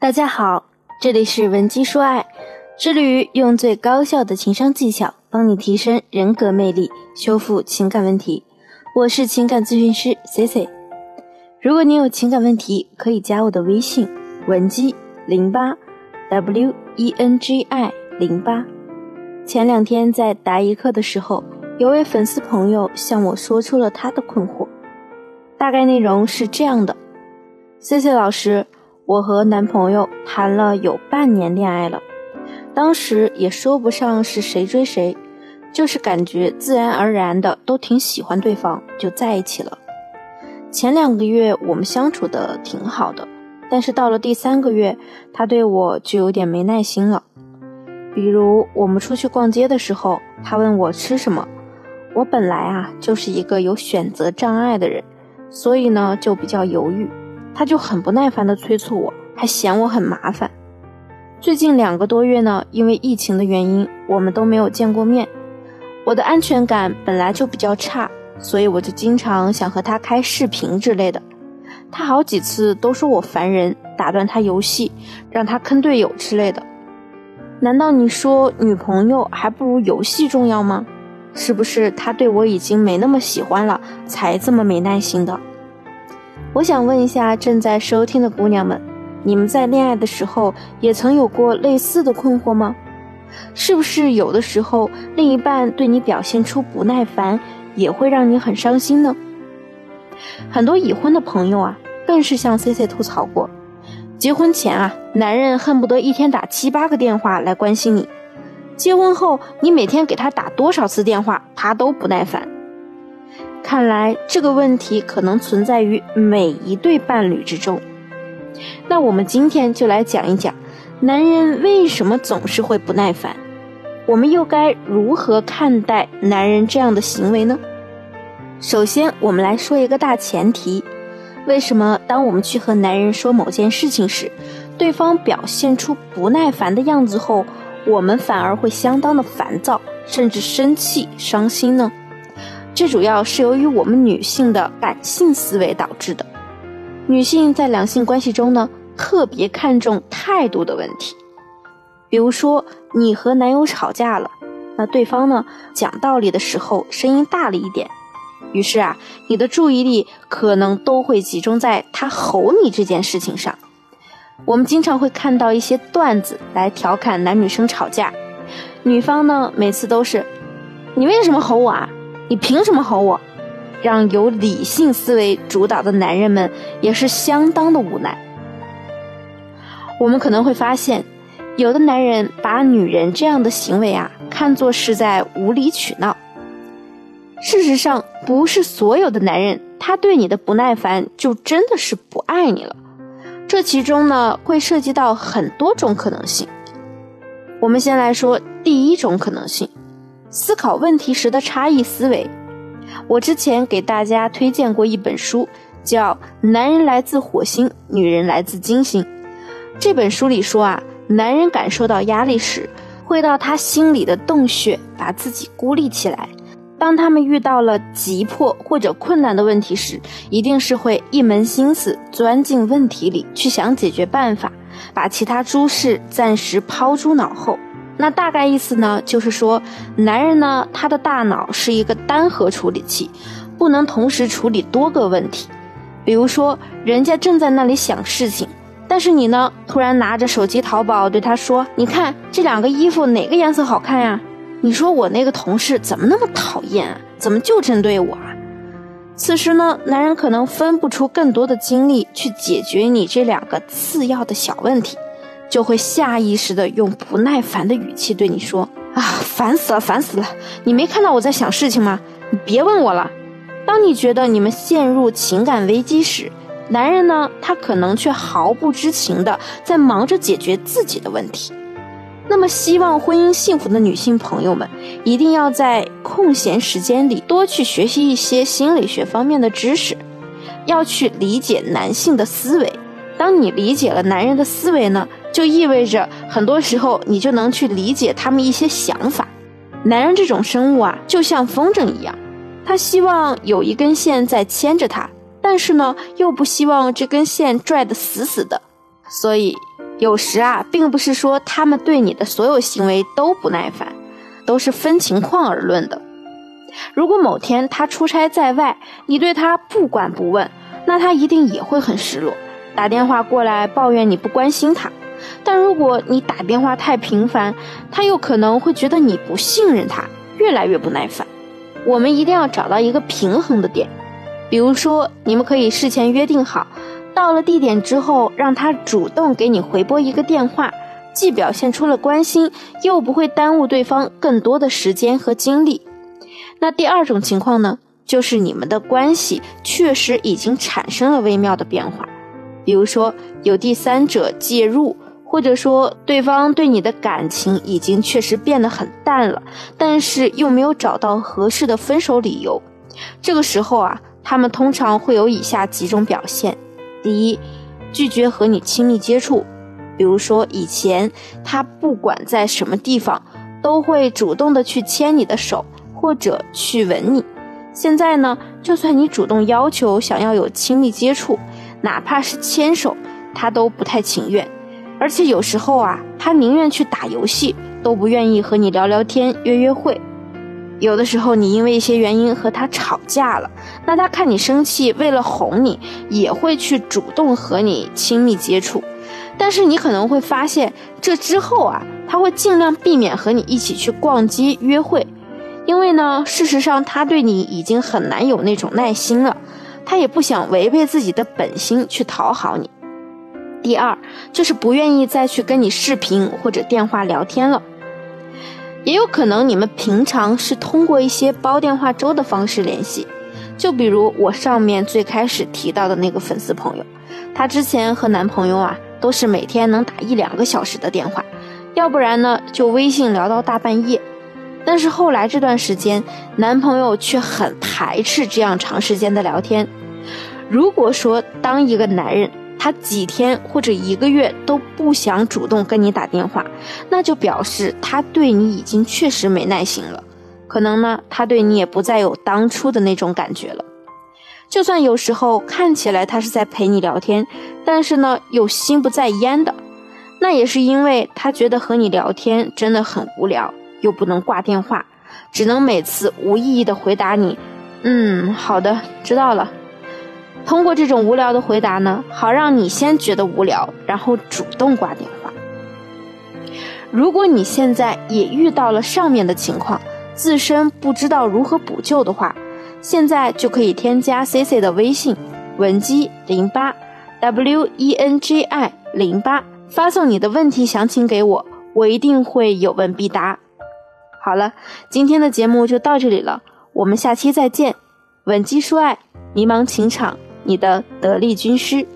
大家好，这里是文姬说爱，致力于用最高效的情商技巧帮你提升人格魅力，修复情感问题。我是情感咨询师 C C。如果你有情感问题，可以加我的微信文姬零八 W E N G I 零八。前两天在答疑课的时候，有位粉丝朋友向我说出了他的困惑，大概内容是这样的：C C 老师。我和男朋友谈了有半年恋爱了，当时也说不上是谁追谁，就是感觉自然而然的都挺喜欢对方，就在一起了。前两个月我们相处的挺好的，但是到了第三个月，他对我就有点没耐心了。比如我们出去逛街的时候，他问我吃什么，我本来啊就是一个有选择障碍的人，所以呢就比较犹豫。他就很不耐烦地催促我，还嫌我很麻烦。最近两个多月呢，因为疫情的原因，我们都没有见过面。我的安全感本来就比较差，所以我就经常想和他开视频之类的。他好几次都说我烦人，打断他游戏，让他坑队友之类的。难道你说女朋友还不如游戏重要吗？是不是他对我已经没那么喜欢了，才这么没耐心的？我想问一下正在收听的姑娘们，你们在恋爱的时候也曾有过类似的困惑吗？是不是有的时候另一半对你表现出不耐烦，也会让你很伤心呢？很多已婚的朋友啊，更是向 C C 吐槽过，结婚前啊，男人恨不得一天打七八个电话来关心你，结婚后你每天给他打多少次电话，他都不耐烦。看来这个问题可能存在于每一对伴侣之中。那我们今天就来讲一讲，男人为什么总是会不耐烦？我们又该如何看待男人这样的行为呢？首先，我们来说一个大前提：为什么当我们去和男人说某件事情时，对方表现出不耐烦的样子后，我们反而会相当的烦躁，甚至生气、伤心呢？这主要是由于我们女性的感性思维导致的。女性在两性关系中呢，特别看重态度的问题。比如说，你和男友吵架了，那对方呢讲道理的时候声音大了一点，于是啊，你的注意力可能都会集中在他吼你这件事情上。我们经常会看到一些段子来调侃男女生吵架，女方呢每次都是：“你为什么吼我啊？”你凭什么吼我？让有理性思维主导的男人们也是相当的无奈。我们可能会发现，有的男人把女人这样的行为啊看作是在无理取闹。事实上，不是所有的男人他对你的不耐烦就真的是不爱你了。这其中呢会涉及到很多种可能性。我们先来说第一种可能性。思考问题时的差异思维。我之前给大家推荐过一本书，叫《男人来自火星，女人来自金星》。这本书里说啊，男人感受到压力时，会到他心里的洞穴把自己孤立起来；当他们遇到了急迫或者困难的问题时，一定是会一门心思钻进问题里去想解决办法，把其他诸事暂时抛诸脑后。那大概意思呢，就是说，男人呢，他的大脑是一个单核处理器，不能同时处理多个问题。比如说，人家正在那里想事情，但是你呢，突然拿着手机淘宝对他说：“你看这两个衣服哪个颜色好看呀？”你说我那个同事怎么那么讨厌啊？怎么就针对我啊？此时呢，男人可能分不出更多的精力去解决你这两个次要的小问题。就会下意识的用不耐烦的语气对你说：“啊，烦死了，烦死了！你没看到我在想事情吗？你别问我了。”当你觉得你们陷入情感危机时，男人呢，他可能却毫不知情的在忙着解决自己的问题。那么，希望婚姻幸福的女性朋友们，一定要在空闲时间里多去学习一些心理学方面的知识，要去理解男性的思维。当你理解了男人的思维呢？就意味着很多时候你就能去理解他们一些想法。男人这种生物啊，就像风筝一样，他希望有一根线在牵着他，但是呢，又不希望这根线拽得死死的。所以，有时啊，并不是说他们对你的所有行为都不耐烦，都是分情况而论的。如果某天他出差在外，你对他不管不问，那他一定也会很失落，打电话过来抱怨你不关心他。但如果你打电话太频繁，他又可能会觉得你不信任他，越来越不耐烦。我们一定要找到一个平衡的点，比如说，你们可以事前约定好，到了地点之后，让他主动给你回拨一个电话，既表现出了关心，又不会耽误对方更多的时间和精力。那第二种情况呢，就是你们的关系确实已经产生了微妙的变化，比如说有第三者介入。或者说，对方对你的感情已经确实变得很淡了，但是又没有找到合适的分手理由。这个时候啊，他们通常会有以下几种表现：第一，拒绝和你亲密接触，比如说以前他不管在什么地方都会主动的去牵你的手或者去吻你，现在呢，就算你主动要求想要有亲密接触，哪怕是牵手，他都不太情愿。而且有时候啊，他宁愿去打游戏，都不愿意和你聊聊天、约约会。有的时候，你因为一些原因和他吵架了，那他看你生气，为了哄你，也会去主动和你亲密接触。但是你可能会发现，这之后啊，他会尽量避免和你一起去逛街、约会，因为呢，事实上他对你已经很难有那种耐心了，他也不想违背自己的本心去讨好你。第二就是不愿意再去跟你视频或者电话聊天了，也有可能你们平常是通过一些煲电话粥的方式联系，就比如我上面最开始提到的那个粉丝朋友，她之前和男朋友啊都是每天能打一两个小时的电话，要不然呢就微信聊到大半夜，但是后来这段时间男朋友却很排斥这样长时间的聊天。如果说当一个男人，他几天或者一个月都不想主动跟你打电话，那就表示他对你已经确实没耐心了。可能呢，他对你也不再有当初的那种感觉了。就算有时候看起来他是在陪你聊天，但是呢又心不在焉的，那也是因为他觉得和你聊天真的很无聊，又不能挂电话，只能每次无意义的回答你：“嗯，好的，知道了。”通过这种无聊的回答呢，好让你先觉得无聊，然后主动挂电话。如果你现在也遇到了上面的情况，自身不知道如何补救的话，现在就可以添加 C C 的微信文姬零八 W E N G I 零八，发送你的问题详情给我，我一定会有问必答。好了，今天的节目就到这里了，我们下期再见。稳姬说爱，迷茫情场。你的得力军师。